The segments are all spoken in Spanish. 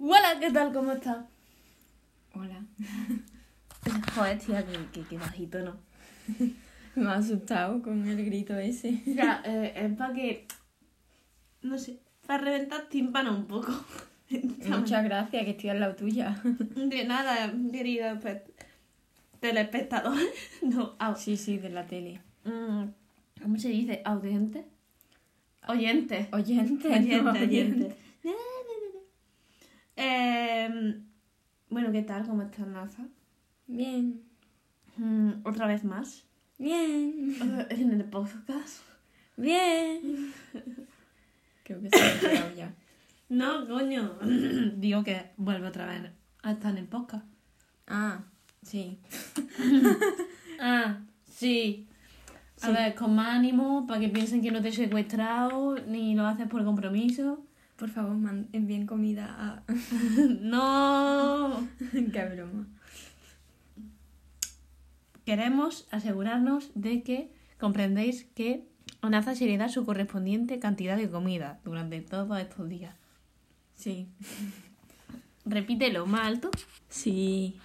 Hola, ¿qué tal? ¿Cómo estás? Hola. Joder, tía, que, que, que bajito, ¿no? Me ha asustado con el grito ese. Ya, eh, es para que. No sé, para reventar tímpano un poco. Muchas gracias, que estoy al lado tuya. De nada, querido espe- telespectador. No, au- Sí, sí, de la tele. mm, ¿Cómo se dice? ¿Audiente? Oyente. Oyente, Oyente, no, oyente. Eh, bueno, ¿qué tal? ¿Cómo estás, Naza? Bien. Mm, Otra vez más. Bien. En el podcast. Bien. Creo que se ha quedado ya. No, coño. Digo que vuelve otra vez a estar en el podcast. Ah, sí. Ah, sí. A Sí. ver, con más ánimo, para que piensen que no te he secuestrado, ni lo haces por compromiso. Por favor, envíen comida a... no. Qué broma. Queremos asegurarnos de que comprendéis que Onaza se le da su correspondiente cantidad de comida durante todos estos días. Sí. Repítelo más alto. Sí.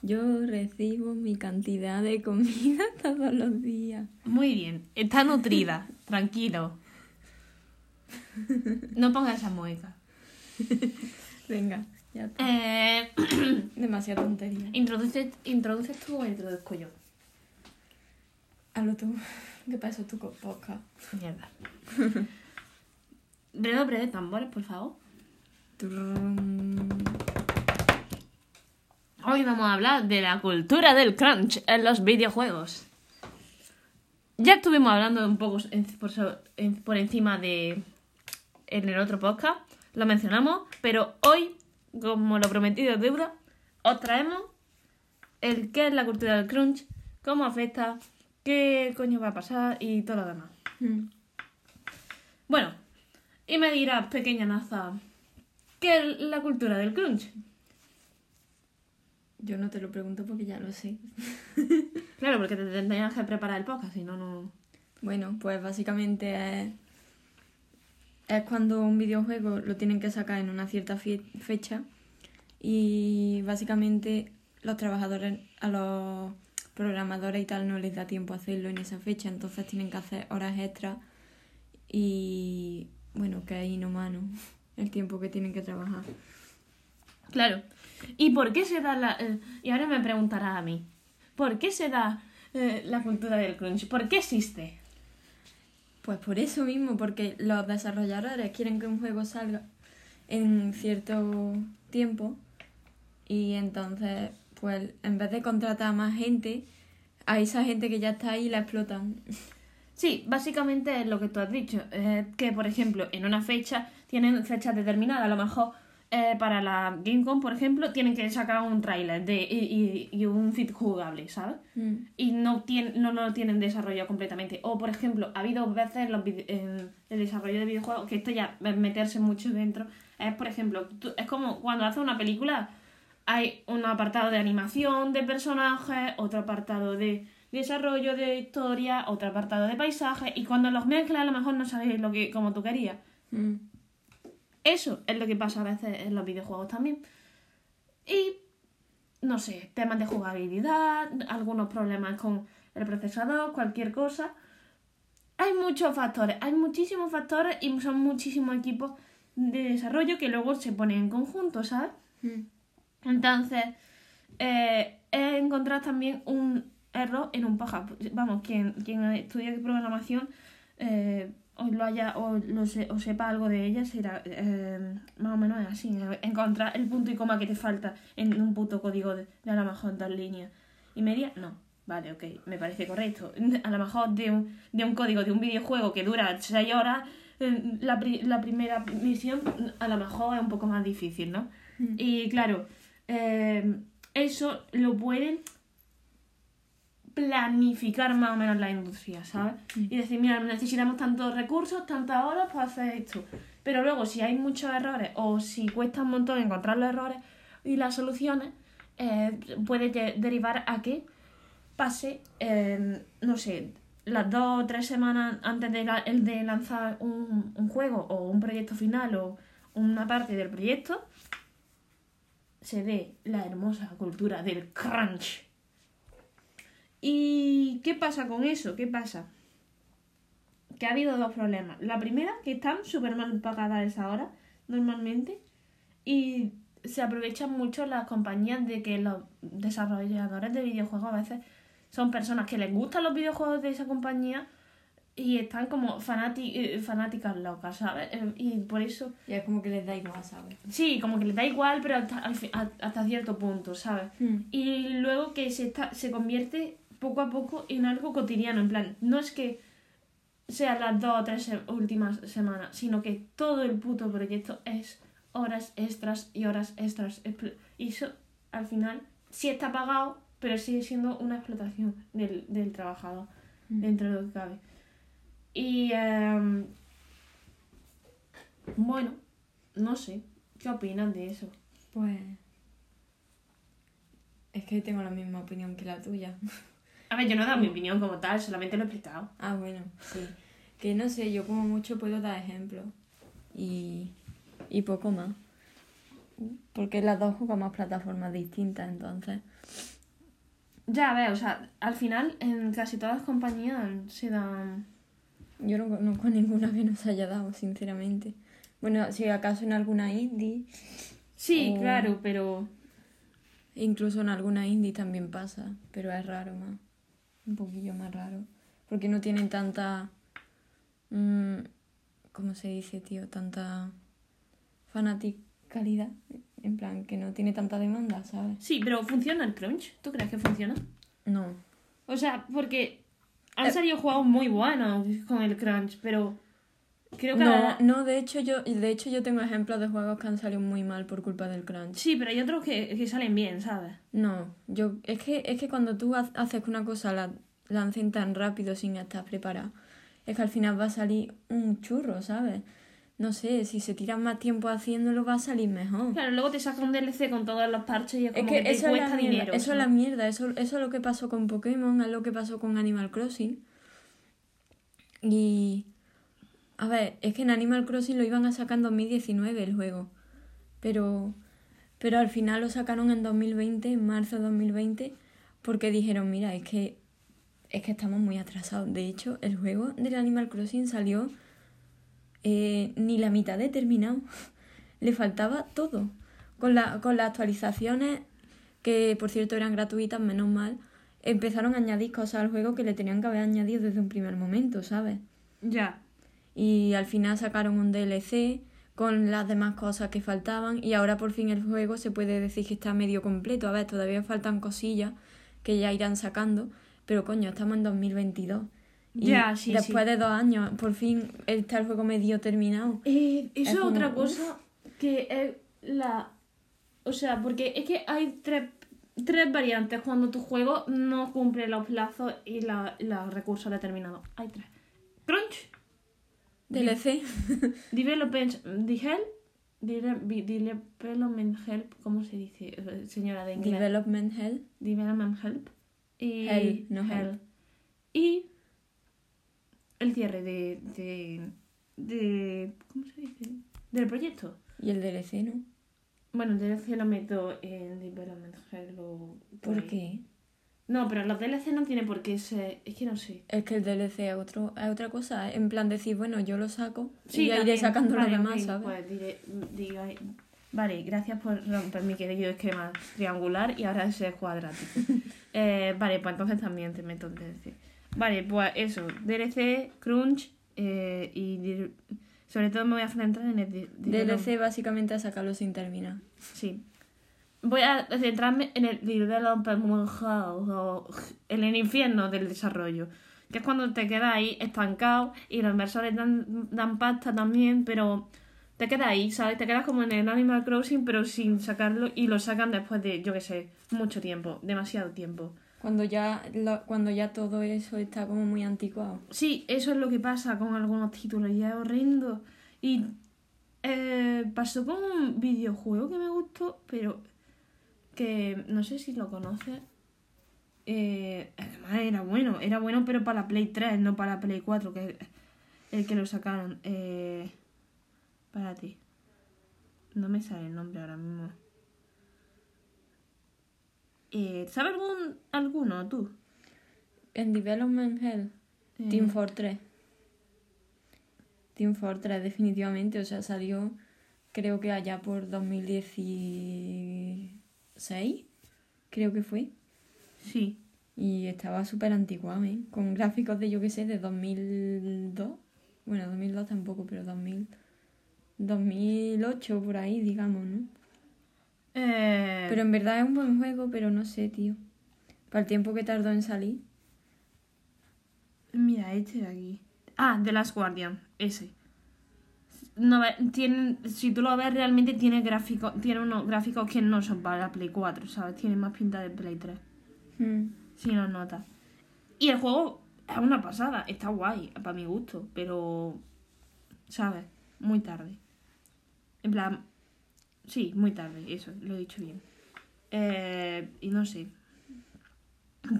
Yo recibo mi cantidad de comida todos los días. Muy bien. Está nutrida. Tranquilo. No pongas esa mueca. Venga, ya está. Eh, Demasiada tontería. introduces, ¿Introduces tú o introduzco yo? Hazlo tú. ¿Qué pasó tú con podcast? Mierda. Redoble de tambores, por favor. Hoy vamos a hablar de la cultura del crunch en los videojuegos. Ya estuvimos hablando un poco por, por encima de en el otro podcast, lo mencionamos, pero hoy, como lo prometido es deuda, os traemos el qué es la cultura del crunch, cómo afecta, qué coño va a pasar y todo lo demás. Mm. Bueno, y me dirás, pequeña naza, ¿qué es la cultura del crunch? Yo no te lo pregunto porque ya lo sé. Claro, porque te tendrías que preparar el podcast, si no, no... Bueno, pues básicamente es, es cuando un videojuego lo tienen que sacar en una cierta fecha y básicamente los trabajadores, a los programadores y tal no les da tiempo a hacerlo en esa fecha, entonces tienen que hacer horas extras y bueno, que es inhumano el tiempo que tienen que trabajar. Claro. ¿Y por qué se da la... eh, y ahora me preguntarás a mí, ¿por qué se da eh, la cultura del crunch? ¿Por qué existe? Pues por eso mismo, porque los desarrolladores quieren que un juego salga en cierto tiempo y entonces, pues en vez de contratar a más gente, a esa gente que ya está ahí la explotan. Sí, básicamente es lo que tú has dicho, eh, que por ejemplo en una fecha tienen fechas determinadas, a lo mejor eh, para la Gamecom, por ejemplo, tienen que sacar un tráiler de y, y- y un feed jugable, ¿sabes? y no, tienen, no lo tienen desarrollado completamente. O, por ejemplo, ha habido veces en, los en el desarrollo de videojuegos que esto ya es meterse mucho dentro. Es, por ejemplo, tú- es como cuando haces una película, hay un apartado de animación de personajes, otro apartado de desarrollo de historia, otro apartado de paisajes, y cuando los mezclas a lo mejor no sabes lo que como tú querías. Mm. Eso es lo que pasa a veces en los videojuegos también. Y, no sé, temas de jugabilidad, algunos problemas con el procesador, cualquier cosa. Hay muchos factores, hay muchísimos factores y son muchísimos equipos de desarrollo que luego se ponen en conjunto, ¿sabes? Mm. Entonces, eh, he encontrado también un error en un paja. Vamos, quien, quien estudia programación eh, o lo haya o lo se- o sepa algo de ella, será eh, más o menos así. Encontrar el punto y coma que te falta en un puto código de, de a lo mejor dos líneas y media, no. Vale, ok, me parece correcto. A lo mejor de un, de un código de un videojuego que dura 6 horas, eh, la, pri- la primera misión a lo mejor es un poco más difícil, ¿no? Y claro, eh, eso lo pueden planificar más o menos la industria, ¿sabes? Y decir, mira, necesitamos tantos recursos, tantas horas para hacer esto. Pero luego, si hay muchos errores o si cuesta un montón encontrar los errores y las soluciones, eh, puede de- derivar a que pase, eh, no sé, las dos o tres semanas antes de, la- el de lanzar un, un juego o un proyecto final o una parte del proyecto se dé la hermosa cultura del crunch. ¿Y qué pasa con eso? ¿Qué pasa? Que ha habido dos problemas. La primera, que están súper mal pagadas a esa hora, normalmente, y se aprovechan mucho las compañías de que los desarrolladores de videojuegos a veces son personas que les gustan los videojuegos de esa compañía y están como fanati- eh, fanáticas locas, ¿sabes? Eh, Y por eso, Y es como que les da igual, ¿sabes? sí, como que les da igual, pero hasta, hasta cierto punto, ¿sabes? Y luego que se, está, se convierte poco a poco en algo cotidiano, en plan, no es que sean las dos o tres últimas semanas, sino que todo el puto proyecto es horas extras y horas extras. Y eso, al final, sí está pagado, pero sigue siendo una explotación del, del trabajador, Mm. dentro de lo que cabe. Y, em, bueno, no sé, ¿qué opinan de eso? Pues. Es que tengo la misma opinión que la tuya. A ver, yo no he dado mi opinión como tal, solamente lo he explicado. Ah, bueno, sí. Que no sé, yo como mucho puedo dar ejemplos. Y, y poco más. Porque las dos jugamos plataformas distintas, entonces. Ya, a ver, o sea, al final en casi todas las compañías se dan... Yo no conozco ninguna que nos haya dado, sinceramente. Bueno, si acaso en alguna indie, Sí, claro, pero... incluso en alguna indie también pasa, pero es raro más. Un poquillo más raro. Porque no tienen tanta. mm, ¿Cómo se dice, tío? Tanta fanaticalidad. En plan, que no tiene tanta demanda, ¿sabes? Sí, pero ¿funciona el crunch? ¿Tú crees que funciona? No. O sea, porque han Eh. salido juegos muy buenos con el crunch, pero creo que... No, no, de hecho yo, de hecho yo tengo ejemplos de juegos que han salido muy mal por culpa del crunch. Sí, pero hay otros que, que salen bien, ¿sabes? No, yo es que es que cuando tú ha- haces que una cosa la lancen tan rápido sin estar preparada, es que al final va a salir un churro, ¿sabes? No sé, si se tiran más tiempo haciéndolo va a salir mejor. Claro, luego te saca un DLC con todos los parches y es Es como que que, te eso, es la, cuesta mierda, dinero. eso es la mierda, eso, eso es lo que pasó con Pokémon, es lo que pasó con Animal Crossing. Y... A ver, es que en Animal Crossing lo iban a sacar en 2019 el juego. Pero... Pero al final lo sacaron en 2020, en marzo de 2020, porque dijeron, mira, es que... Es que estamos muy atrasados. De hecho, el juego del Animal Crossing salió eh, ni la mitad de terminado. Le faltaba todo. Con, la, con las actualizaciones, que por cierto eran gratuitas, menos mal, empezaron a añadir cosas al juego que le tenían que haber añadido desde un primer momento, ¿sabes? Ya. Y al final sacaron un DLC con las demás cosas que faltaban y ahora por fin el juego se puede decir que está medio completo. A ver, todavía faltan cosillas que ya irán sacando, pero coño, estamos en 2022. Y Ya, sí, después sí. de dos años, por fin está el juego medio terminado. Eh, eso Es como, otra uf. cosa que es la... O sea, porque es que hay tres, tres variantes cuando tu juego no cumple los plazos y la- los recursos determinados. Hay tres. Crunch, DLC. Development the Help, Development Help, ¿cómo se dice, señora de inglés? Development Hell. Development Help. Y Hell, no help. Y el cierre de, de, de... ¿Cómo se dice? Del proyecto. Y el DLC, ¿no? Bueno, el DLC lo meto en Development Hell o... ¿Por ahí. qué? No, pero los DLC no tiene por qué ser... Es que no sé. Es que el DLC es, otro, es otra cosa. En plan decir, bueno, yo lo saco Sí, y ya iré sacando lo demás, ok, ¿sabes? Pues diré, diga- Vale, gracias por romper mi querido esquema triangular y ahora ese es cuadrático. Eh, vale, pues entonces también te meto el DLC. Vale, pues eso, DLC, Crunch eh, y sobre todo me voy a centrar en el di- DLC básicamente a sacarlo sin terminar. Sí. Voy a centrarme en el en el infierno del desarrollo. Que es cuando te quedas ahí estancado y los inversores dan, dan pasta también, pero te quedas ahí, ¿sabes? Te quedas como en el Animal Crossing, pero sin sacarlo y lo sacan después de, yo qué sé, mucho tiempo, demasiado tiempo. Cuando ya, lo- cuando ya todo eso está como muy anticuado. Sí, eso es lo que pasa con algunos títulos y es horrendo. Y eh, pasó con un videojuego que me gustó, pero que no sé si lo conoces. Eh, además era bueno, era bueno pero para la Play 3, no para la Play 4, que es el que lo sacaron. Eh, para ti. No me sale el nombre ahora mismo. Eh, ¿Sabes algún, alguno tú? En Development Hell, Eh, Team Fortress. Team Fortress, definitivamente. O sea, salió creo que allá por 2016, creo que fue. Sí. Y estaba súper antiguado, ¿eh? Con gráficos de, yo qué sé, de 2002. Bueno, 2002 tampoco, pero 2000, 2008 por ahí, digamos, ¿no? Eh, Pero en verdad es un buen juego, pero no sé, tío. Para el tiempo que tardó en salir. Mira, este de aquí. Ah, The Last Guardian, ese. No, tienen, si tú lo ves, realmente tiene gráficos, tiene unos gráficos que no son para la Play 4, ¿sabes? Tiene más pinta de Play 3, Hmm. si lo notas. Y el juego es una pasada, está guay, para mi gusto, pero, ¿sabes? Muy tarde. En plan, sí, muy tarde, eso, lo he dicho bien. Eh, y no sé.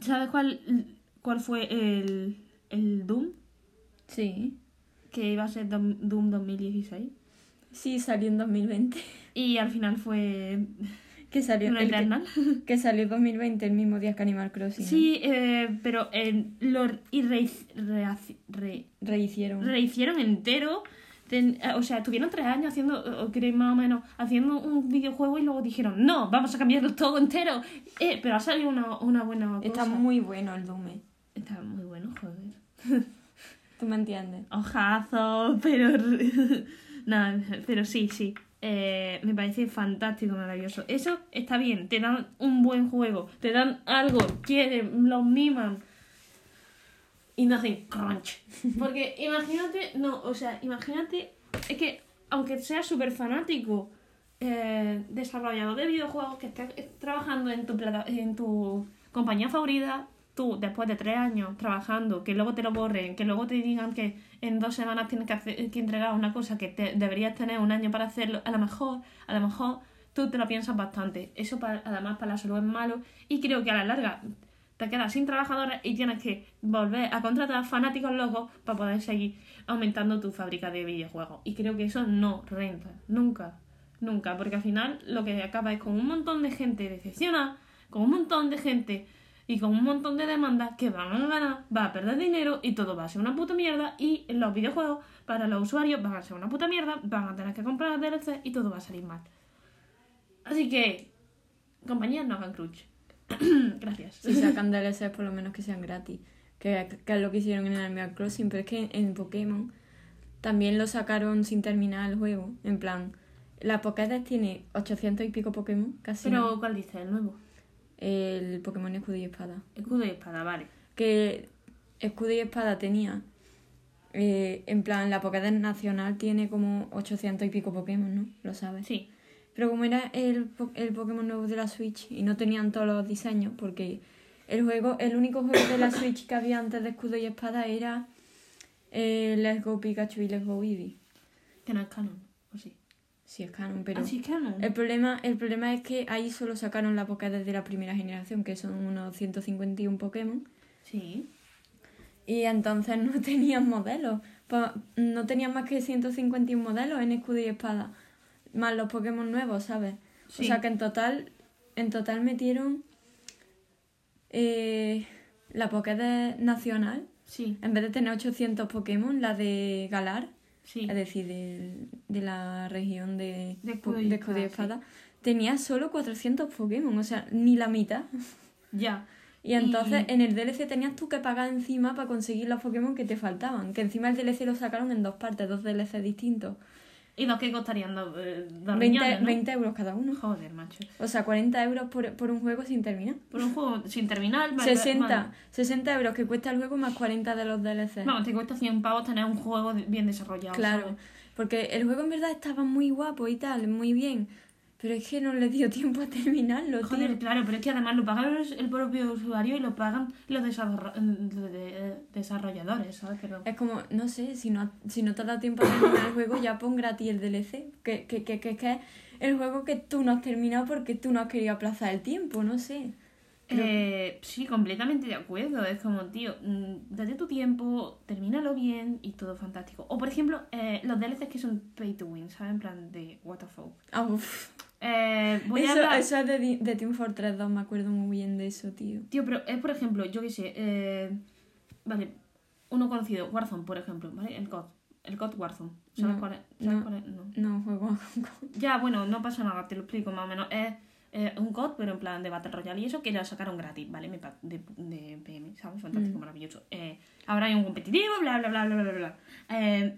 ¿Sabes cuál, cuál fue el, el Doom? Sí. Que iba a ser Doom 2016. Sí, salió en 2020. Y al final fue Que salió, un el que, que salió en 2020, el mismo día que Animal Crossing. ¿no? Sí, eh, pero eh, lo y re- rehaci- re- Rehicieron. rehicieron entero. Ten- eh, o sea, estuvieron tres años haciendo, o creo más o menos, haciendo un videojuego y luego dijeron, no, vamos a cambiarlo todo entero. Eh, pero ha salido una, una buena cosa. Está muy bueno el Doom. eh. Está muy bueno, joder. ¿Tú me entiendes? Ojazo, pero... Nada, pero sí, sí. Eh, me parece fantástico, maravilloso. Eso está bien, te dan un buen juego, te dan algo, quieren, los miman. Y no hacen crunch. Porque imagínate, no, o sea, imagínate, es que aunque seas súper fanático, eh, desarrollador de videojuegos que estés trabajando en tu, plata- en tu compañía favorita, tú después de tres años trabajando, que luego te lo borren, que luego te digan que en dos semanas tienes que, hacer- que entregar una cosa que te, deberías tener un año para hacerlo, a lo mejor, a lo mejor tú te lo piensas bastante. Eso para- además para la salud es malo y creo que a la larga te quedas sin trabajadores y tienes que volver a contratar fanáticos locos para poder seguir aumentando tu fábrica de videojuegos. Y creo que eso no renta, nunca, nunca, porque al final lo que acaba es con un montón de gente decepcionada, con un montón de gente y con un montón de demandas que van a ganar, va a perder dinero y todo va a ser una puta mierda y los videojuegos para los usuarios van a ser una puta mierda, van a tener que comprar DLC y todo va a salir mal. Así que, compañías no hagan crunch. Gracias. Si sacan DLCs, por lo menos que sean gratis. Que, que es lo que hicieron en Animal Crossing. Pero es que en Pokémon también lo sacaron sin terminar el juego. En plan, la Pokédex tiene 800 y pico Pokémon, casi. Pero. ¿cuál dice? El nuevo. El Pokémon Escudo y Espada. Escudo y espada, vale. Que Escudo y Espada tenía. eh, en plan, la Pokédex nacional tiene como 800 y pico Pokémon, ¿no? Lo sabes. Sí. Pero como era el, el Pokémon nuevo de la Switch y no tenían todos los diseños, porque el juego, el único juego de la Switch que había antes de Escudo y Espada era eh, Let's Go Pikachu y Let's Go Eevee. Que no es canon. ¿O sí? Sí es canon, pero Ah, es canon. el problema, el problema es que ahí solo sacaron la Pokédex de la primera generación, que son unos 151 Pokémon, Sí. y entonces no tenían modelos. No tenían más que 151 modelos en Escudo y Espada, más los Pokémon nuevos, ¿sabes? Sí. O sea que en total, en total metieron eh, la Pokédex nacional, Sí. en vez de tener 800 Pokémon, la de Galar, Sí. es decir, de, de la región de, De Escudo y de Escudo y Espada, Espada, tenía solo 400 Pokémon, o sea, ni la mitad. Ya. Y entonces Y- en el DLC tenías tú que pagar encima para conseguir los Pokémon que te faltaban. Que encima el DLC lo sacaron en dos partes, dos DLC distintos. ¿Y los que costarían dos, eh, dos 20, riñones, ¿no? 20 euros cada uno. Joder, macho. O sea, 40 euros por, por un juego sin terminar. Por un juego sin terminar... vale, 60, vale. 60 euros que cuesta el juego más 40 de los DLC. Vamos, te cuesta 100 pavos tener un juego bien desarrollado. claro, ¿sabes? porque el juego en verdad estaba muy guapo y tal, muy bien. Pero es que no le dio tiempo a terminarlo, tío. Joder, claro, pero es que además lo pagan el propio usuario y lo pagan los desarro- de- de- desarrolladores, ¿sabes? Es como, no sé, si no, si no te ha dado tiempo a terminar el juego, ya pon gratis el DLC. Que, que, que, que, que es el juego que tú no has terminado porque tú no has querido aplazar el tiempo, no sé. Eh, sí, completamente de acuerdo. Es como, tío, mm, date tu tiempo, termínalo bien y todo fantástico. O, por ejemplo, eh, los DLCs que son pay to win, ¿sabes? En plan de what the fuck. Ah, uf. Eh, voy eso, a hablar... eso es de, de Team Fortress 2, me acuerdo muy bien de eso, tío. Tío, pero es por ejemplo, yo qué sé, eh, vale, uno conocido, Warzone, por ejemplo, ¿vale? El COD, el COD Warzone. ¿Sabes No, cuál es? ¿Sabes no. cuál es? No. No, juego Ya, bueno, no pasa nada, te lo explico más o menos. Es eh, un COD, pero en plan de Battle Royale y eso, que ya sacaron gratis, ¿vale? De, de PM, ¿sabes? Fantástico, Mm. maravilloso. Eh, ahora hay un competitivo, bla, bla, bla, bla, bla, bla. Eh,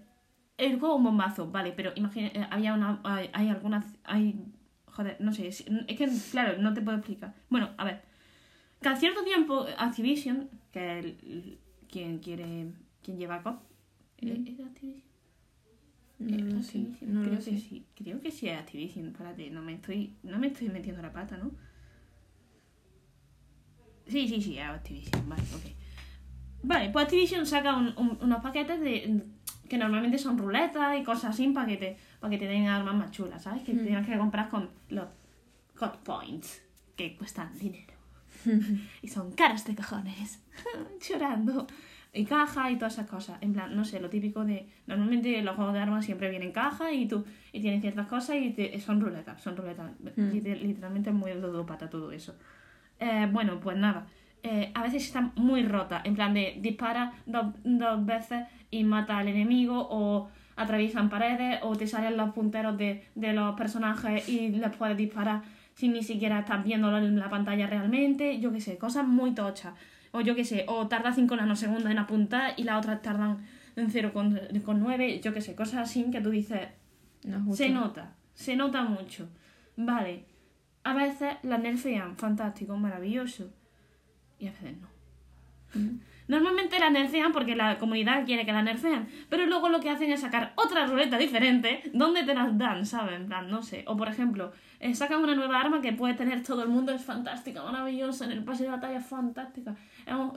el juego un bombazo, vale, pero imagina, eh, había una, hay, hay algunas, hay, joder, no sé, es, es que, claro, no te puedo explicar. Bueno, a ver, cada cierto tiempo Activision, que es el- quien quiere, quien lleva COD, ¿eh? ¿es Activision? No ¿Es lo sé, Activision? no creo lo que sé. sí, creo que sí es Activision, espérate, no me estoy, no me estoy metiendo la pata, ¿no? Sí, sí, sí, es Activision, vale, ok. Vale, pues Activision saca un- un- unos paquetes de que normalmente son ruletas y cosas así para que te, para que te den armas más chulas, ¿sabes? Que Mm. tienes que comprar con los hot points, que cuestan dinero. y son caras de cojones. Llorando. Y caja y todas esas cosas. En plan, no sé, lo típico de. Normalmente los juegos de armas siempre vienen caja y tú. Y tienen ciertas cosas y te- son ruletas. Son ruletas. Mm. Liter- literalmente es muy ludópata todo eso. Eh, bueno, pues nada. Eh, a veces está muy rota. En plan de dispara dos, dos veces y mata al enemigo. O atraviesan paredes. O te salen los punteros de, de los personajes y les puedes disparar sin ni siquiera estás viéndolo en la pantalla realmente. Yo qué sé, cosas muy tochas. O yo qué sé, o tarda 5 nanosegundos en apuntar y las otras tardan en 0,9. Yo qué sé, cosas así que tú dices, No se nota, se nota mucho. Vale, a veces las nerfean, fantástico, maravilloso. Y a veces no. Mm. Normalmente las nerfean porque la comunidad quiere que las nerfean, pero luego lo que hacen es sacar otra ruleta diferente donde te las dan, ¿sabes? En plan, no sé. O por ejemplo, eh, sacan una nueva arma que puede tener todo el mundo, es fantástica, maravillosa, en el pase de batalla es fantástica,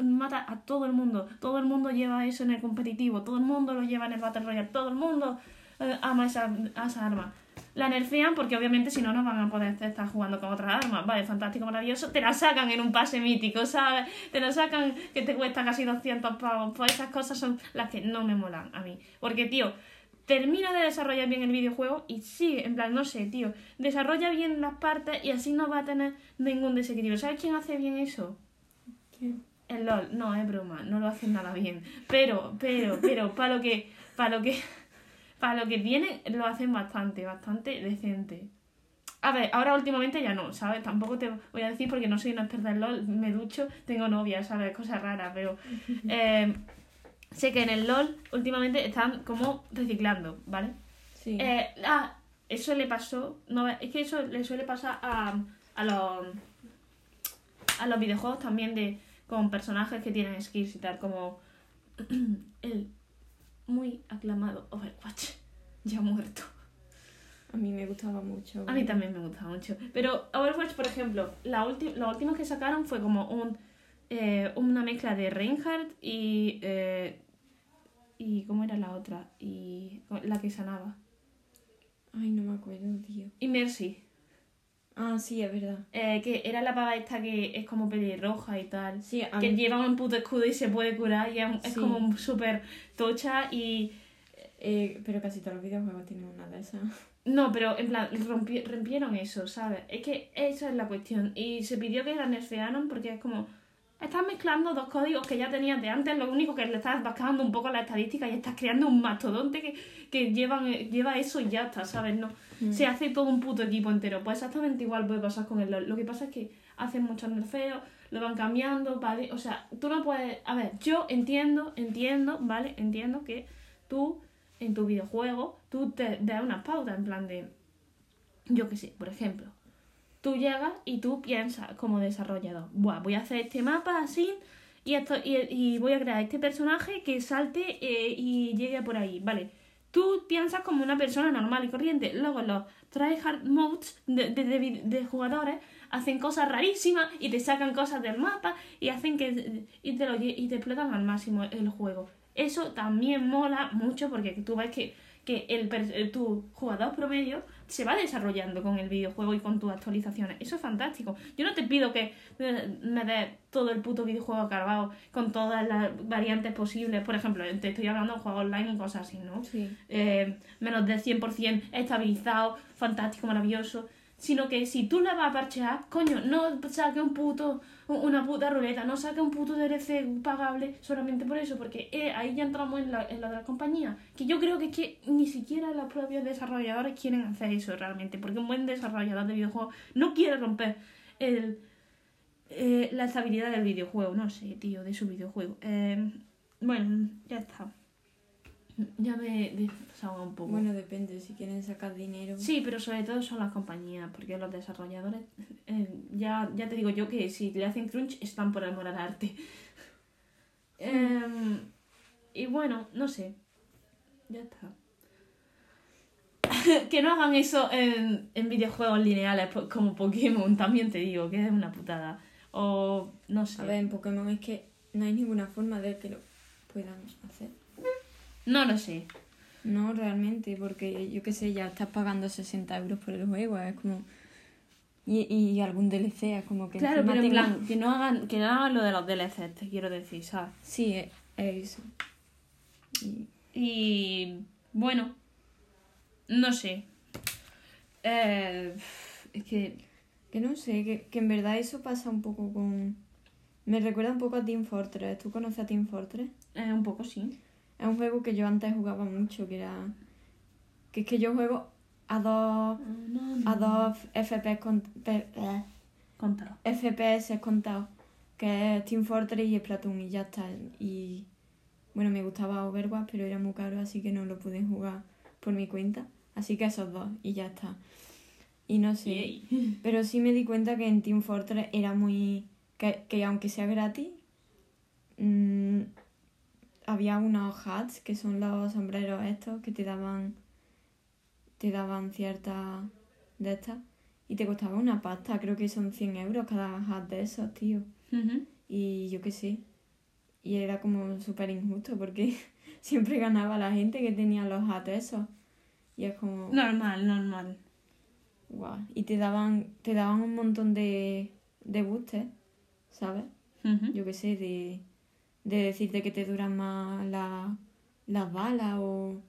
mata a todo el mundo, todo el mundo lleva eso en el competitivo, todo el mundo lo lleva en el Battle Royale, todo el mundo eh, ama esa, esa arma. La nerfean porque obviamente si no no van a poder estar jugando con otras armas. Vale, fantástico, maravilloso. Te la sacan en un pase mítico, ¿sabes? Te la sacan que te cuesta casi 200 pavos. Pues esas cosas son las que no me molan a mí. Porque, tío, termina de desarrollar bien el videojuego y sigue, en plan, no sé, tío, desarrolla bien las partes y así no va a tener ningún desequilibrio. ¿Sabes quién hace bien eso? ¿Quién? El LOL, no, es broma, no lo hacen nada bien. Pero, pero, pero, para lo que, para lo que, para lo que viene, lo hacen bastante, bastante decente. A ver, ahora últimamente ya no, ¿sabes? Tampoco te voy a decir porque no soy una experta en LOL, me ducho, tengo novia, ¿sabes? Cosas raras, pero eh, sé que en el LOL últimamente están como reciclando, ¿vale? Sí. Eh, ah, eso le pasó. No, es que eso le suele pasar a, a los a los videojuegos también de con personajes que tienen skills y tal, como el muy aclamado Overwatch, ya muerto. a mí me gustaba mucho. A mí también me gusta mucho. Pero Overwatch, por ejemplo, la lo último que sacaron fue como un eh, una mezcla de Reinhardt y eh, y cómo era la otra y la que sanaba Ay, no me acuerdo, tío. y Mercy. Ah, sí, es verdad. Eh, que era la pava esta que es como pelirroja y tal. Sí, a Que mí- lleva un puto escudo y se puede curar y es, es Sí. como súper tocha y... eh, pero casi todos los videojuegos tienen una de esas. No, pero en plan, rompi- rompieron eso, ¿sabes? Es que esa es la cuestión. Y se pidió que la nerfearan porque es como... Estás mezclando dos códigos que ya tenías de antes, lo único que le estás bajando un poco la estadística y estás creando un mastodonte que, que llevan, lleva eso y ya está, ¿sabes? No, Mm. se hace todo un puto equipo entero. Pues exactamente igual puede pasar con el LOL. Lo que pasa es que hacen muchos nerfeos, lo van cambiando, ¿vale? O sea, tú no puedes... A ver, yo entiendo, entiendo, ¿vale? Entiendo que tú, en tu videojuego, tú te das unas pautas en plan de... Yo qué sé, por ejemplo. Tú llegas y tú piensas como desarrollador, Buah, voy a hacer este mapa así y, esto, y, y voy a crear este personaje que salte eh, y llegue por ahí, ¿vale? Tú piensas como una persona normal y corriente. Luego los tryhard modes de, de, de- jugadores hacen cosas rarísimas y te sacan cosas del mapa y hacen que y te, lo, y te explotan al máximo el juego. Eso también mola mucho porque tú ves que, que el, el- tu jugador promedio se va desarrollando con el videojuego y con tus actualizaciones. Eso es fantástico. Yo no te pido que me des todo el puto videojuego cargado con todas las variantes posibles. Por ejemplo, te estoy hablando de juegos online y cosas así, ¿no? Sí. eh, menos del 100% estabilizado, fantástico, maravilloso. Sino que si tú la vas a parchear, coño, no saque un puto, una puta ruleta, no saque un puto DLC pagable solamente por eso, porque eh, ahí ya entramos en la, en la de la compañía. Que yo creo que es que ni siquiera los propios desarrolladores quieren hacer eso realmente, porque un buen desarrollador de videojuegos no quiere romper el, eh, la estabilidad del videojuego, no sé, tío, de su videojuego. Eh, bueno, ya está. Ya me desahogo un poco. Bueno, depende, si quieren sacar dinero. Sí, pero sobre todo son las compañías, porque los desarrolladores, eh, ya, ya te digo yo que si le hacen crunch están por amor al arte. Em, y bueno, no sé. Ya está. que no hagan eso en, en videojuegos lineales po- como Pokémon, también te digo, que es una putada. O no sé. A ver, en Pokémon es que no hay ninguna forma de que lo puedan hacer. No lo sé. No, realmente, porque yo qué sé, ya estás pagando 60 euros por el juego, es como... Y, y algún DLC, es como que... Claro, pero en plan, que no hagan, que no hagan lo de los DLCs, te quiero decir, ¿sabes? Sí, es, es eso. Y- Y bueno, no sé. Eh, es que Que no sé, que, que en verdad eso pasa un poco con... Me recuerda un poco a Team Fortress. ¿Tú conoces a Team Fortress? eh, un poco sí. Es un juego que yo antes jugaba mucho, que era... Que es que yo juego a dos... A dos FPS, con, pe- eh, Contalo. FPS contados. Que es Team Fortress y Splatoon y ya está. Y... Bueno, me gustaba Overwatch, pero era muy caro, así que no lo pude jugar por mi cuenta. Así que esos dos, y ya está. Y no sé... Yay. Pero sí me di cuenta que en Team Fortress era muy... que, que aunque sea gratis, mm, había unos hats, que son los sombreros estos, que te daban... te daban ciertas de estas. Y te costaba una pasta, creo que son 100 euros cada hat de esos, tío. Y yo qué sé. Y era como súper injusto porque siempre ganaba la gente que tenía los hats esos. Y es como... Normal, normal. Guau. Y te daban, te daban un montón de, de boosters, ¿sabes? Yo qué sé, de, de decirte que te duran más la- las balas o,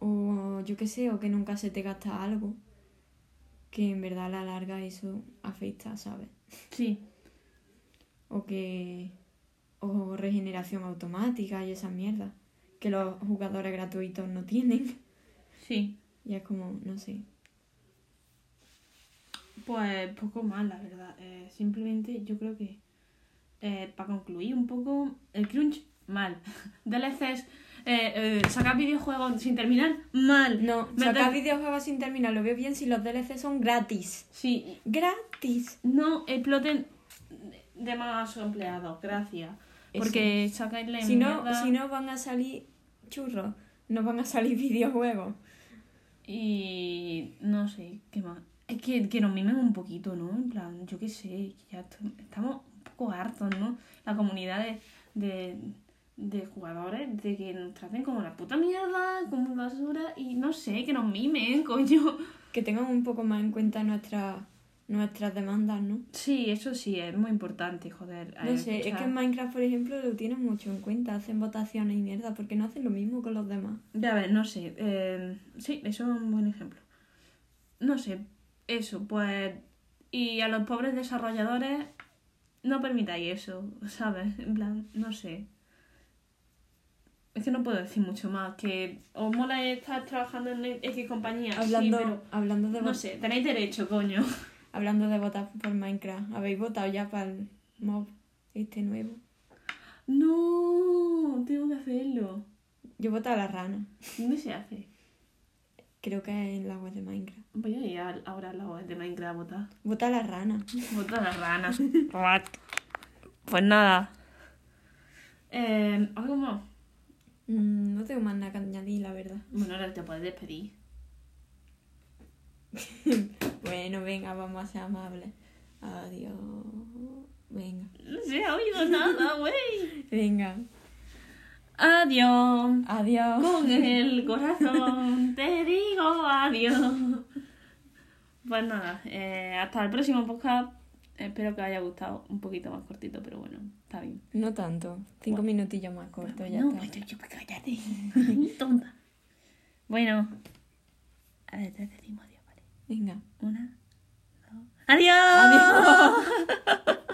o yo qué sé, o que nunca se te gasta algo. Que en verdad a la larga eso afecta, ¿sabes? Sí. O que... o regeneración automática y esa mierda. Que los jugadores gratuitos no tienen. Sí. Y es como, no sé. Pues poco más, la verdad. Eh, simplemente yo creo que eh, para concluir un poco, el crunch, mal. DLCs, eh, eh, sacar videojuegos sin terminar, mal. No, sacar videojuegos sin terminar lo veo bien si los DLC son gratis. Sí, ¡Gratis! no exploten de más empleados, gracias. Porque sacarle Si no, si no van a salir churros, no van a salir videojuegos. y no sé, qué más. Es que, que nos mimen un poquito, ¿no? En plan, yo qué sé, ya est- estamos un poco hartos, ¿no? La comunidad de, de, de jugadores, de que nos traten como la puta mierda, como basura, y no sé, que nos mimen, coño. Que tengan un poco más en cuenta nuestras nuestras demandas, ¿no? Sí, eso sí, es muy importante, joder. No eh, sé, es que en Minecraft, por ejemplo, lo tienen mucho en cuenta. Hacen votaciones y mierda, porque no hacen lo mismo con los demás. Ya ver, no sé. eh, sí, eso es un buen ejemplo. No sé, eso, pues. Y a los pobres desarrolladores, no permitáis eso, ¿sabes? En plan, no sé. Es que no puedo decir mucho más. Que os mola estar trabajando en X compañía. Hablando, sí, pero. hablando, de No sé, tenéis derecho, coño. hablando de votar por Minecraft, ¿habéis votado ya para el mob este nuevo? No, tengo que hacerlo. Yo voté a la rana. ¿Dónde se hace? Creo que es en la web de Minecraft. Voy a ir ahora a la web de Minecraft a votar. Vota a la rana. Vota la rana. pues nada. Eh, ¿Algo más? Mm, no tengo más nada que añadir, la verdad. Bueno, ahora te puedes despedir. Bueno, venga, vamos a ser amables. Adiós. Venga. No se ha oído nada, güey. Venga. Adiós. Adiós. Con el corazón te digo adiós. Pues nada, eh, hasta el próximo podcast. Espero que os haya gustado. Un poquito más cortito, pero bueno, está bien. No tanto. Cinco minutillos más cortos, ya no, está. pues yo, yo, cállate. Ay, tonta. Bueno, a ver, te decimos adiós, ¿vale? Venga. Una, Adiós. Adiós.